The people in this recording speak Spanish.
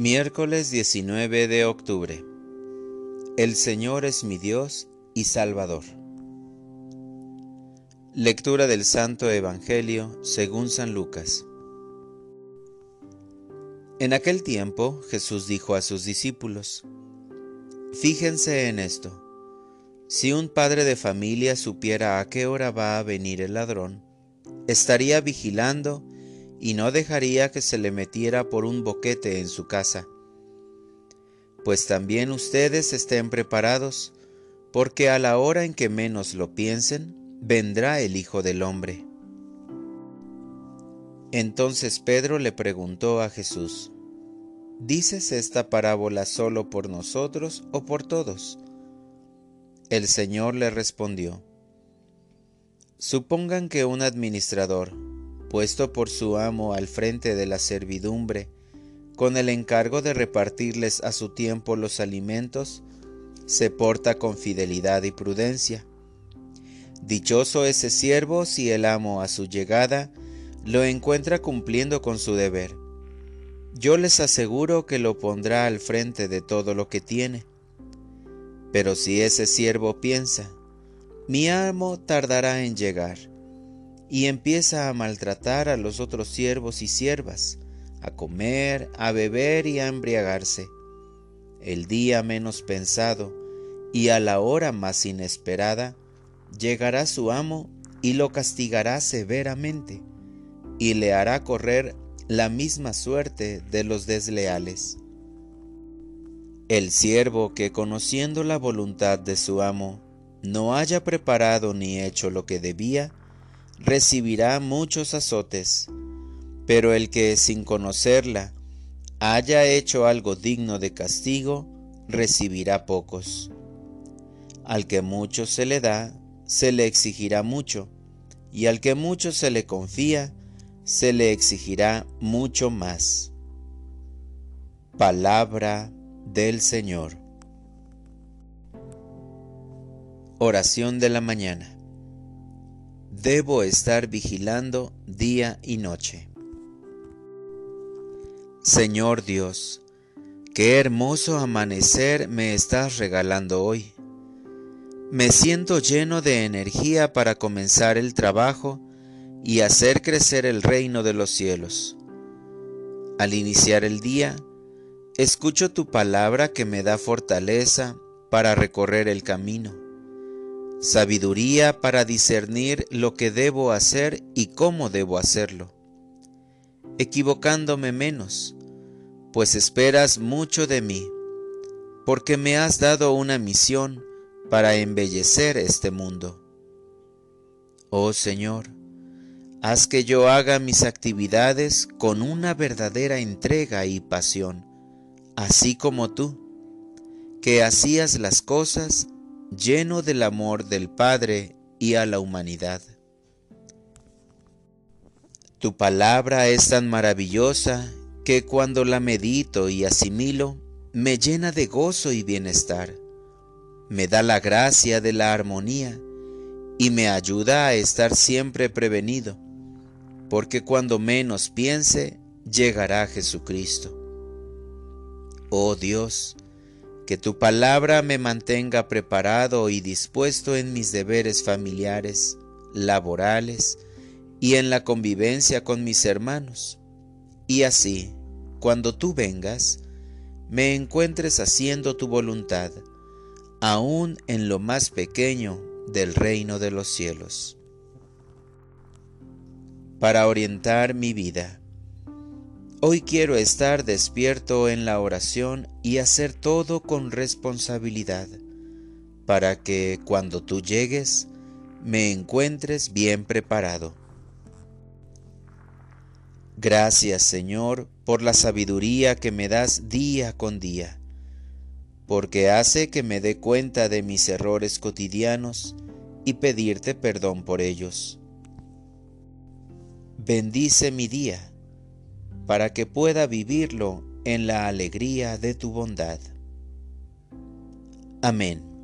Miércoles 19 de octubre. El Señor es mi Dios y Salvador. Lectura del Santo Evangelio según San Lucas. En aquel tiempo Jesús dijo a sus discípulos, Fíjense en esto, si un padre de familia supiera a qué hora va a venir el ladrón, estaría vigilando y no dejaría que se le metiera por un boquete en su casa. Pues también ustedes estén preparados, porque a la hora en que menos lo piensen, vendrá el Hijo del Hombre. Entonces Pedro le preguntó a Jesús, ¿Dices esta parábola solo por nosotros o por todos? El Señor le respondió, Supongan que un administrador, puesto por su amo al frente de la servidumbre, con el encargo de repartirles a su tiempo los alimentos, se porta con fidelidad y prudencia. Dichoso ese siervo si el amo a su llegada lo encuentra cumpliendo con su deber. Yo les aseguro que lo pondrá al frente de todo lo que tiene. Pero si ese siervo piensa, mi amo tardará en llegar, y empieza a maltratar a los otros siervos y siervas, a comer, a beber y a embriagarse. El día menos pensado y a la hora más inesperada, llegará su amo y lo castigará severamente, y le hará correr la misma suerte de los desleales. El siervo que conociendo la voluntad de su amo no haya preparado ni hecho lo que debía, recibirá muchos azotes, pero el que sin conocerla haya hecho algo digno de castigo, recibirá pocos. Al que mucho se le da, se le exigirá mucho, y al que mucho se le confía, se le exigirá mucho más. Palabra del Señor. Oración de la mañana. Debo estar vigilando día y noche. Señor Dios, qué hermoso amanecer me estás regalando hoy. Me siento lleno de energía para comenzar el trabajo y hacer crecer el reino de los cielos. Al iniciar el día, escucho tu palabra que me da fortaleza para recorrer el camino sabiduría para discernir lo que debo hacer y cómo debo hacerlo, equivocándome menos, pues esperas mucho de mí, porque me has dado una misión para embellecer este mundo. Oh Señor, haz que yo haga mis actividades con una verdadera entrega y pasión, así como tú, que hacías las cosas lleno del amor del Padre y a la humanidad. Tu palabra es tan maravillosa que cuando la medito y asimilo, me llena de gozo y bienestar. Me da la gracia de la armonía y me ayuda a estar siempre prevenido, porque cuando menos piense, llegará Jesucristo. Oh Dios, que tu palabra me mantenga preparado y dispuesto en mis deberes familiares, laborales y en la convivencia con mis hermanos. Y así, cuando tú vengas, me encuentres haciendo tu voluntad, aún en lo más pequeño del reino de los cielos. Para orientar mi vida. Hoy quiero estar despierto en la oración y hacer todo con responsabilidad, para que cuando tú llegues me encuentres bien preparado. Gracias Señor por la sabiduría que me das día con día, porque hace que me dé cuenta de mis errores cotidianos y pedirte perdón por ellos. Bendice mi día para que pueda vivirlo en la alegría de tu bondad. Amén.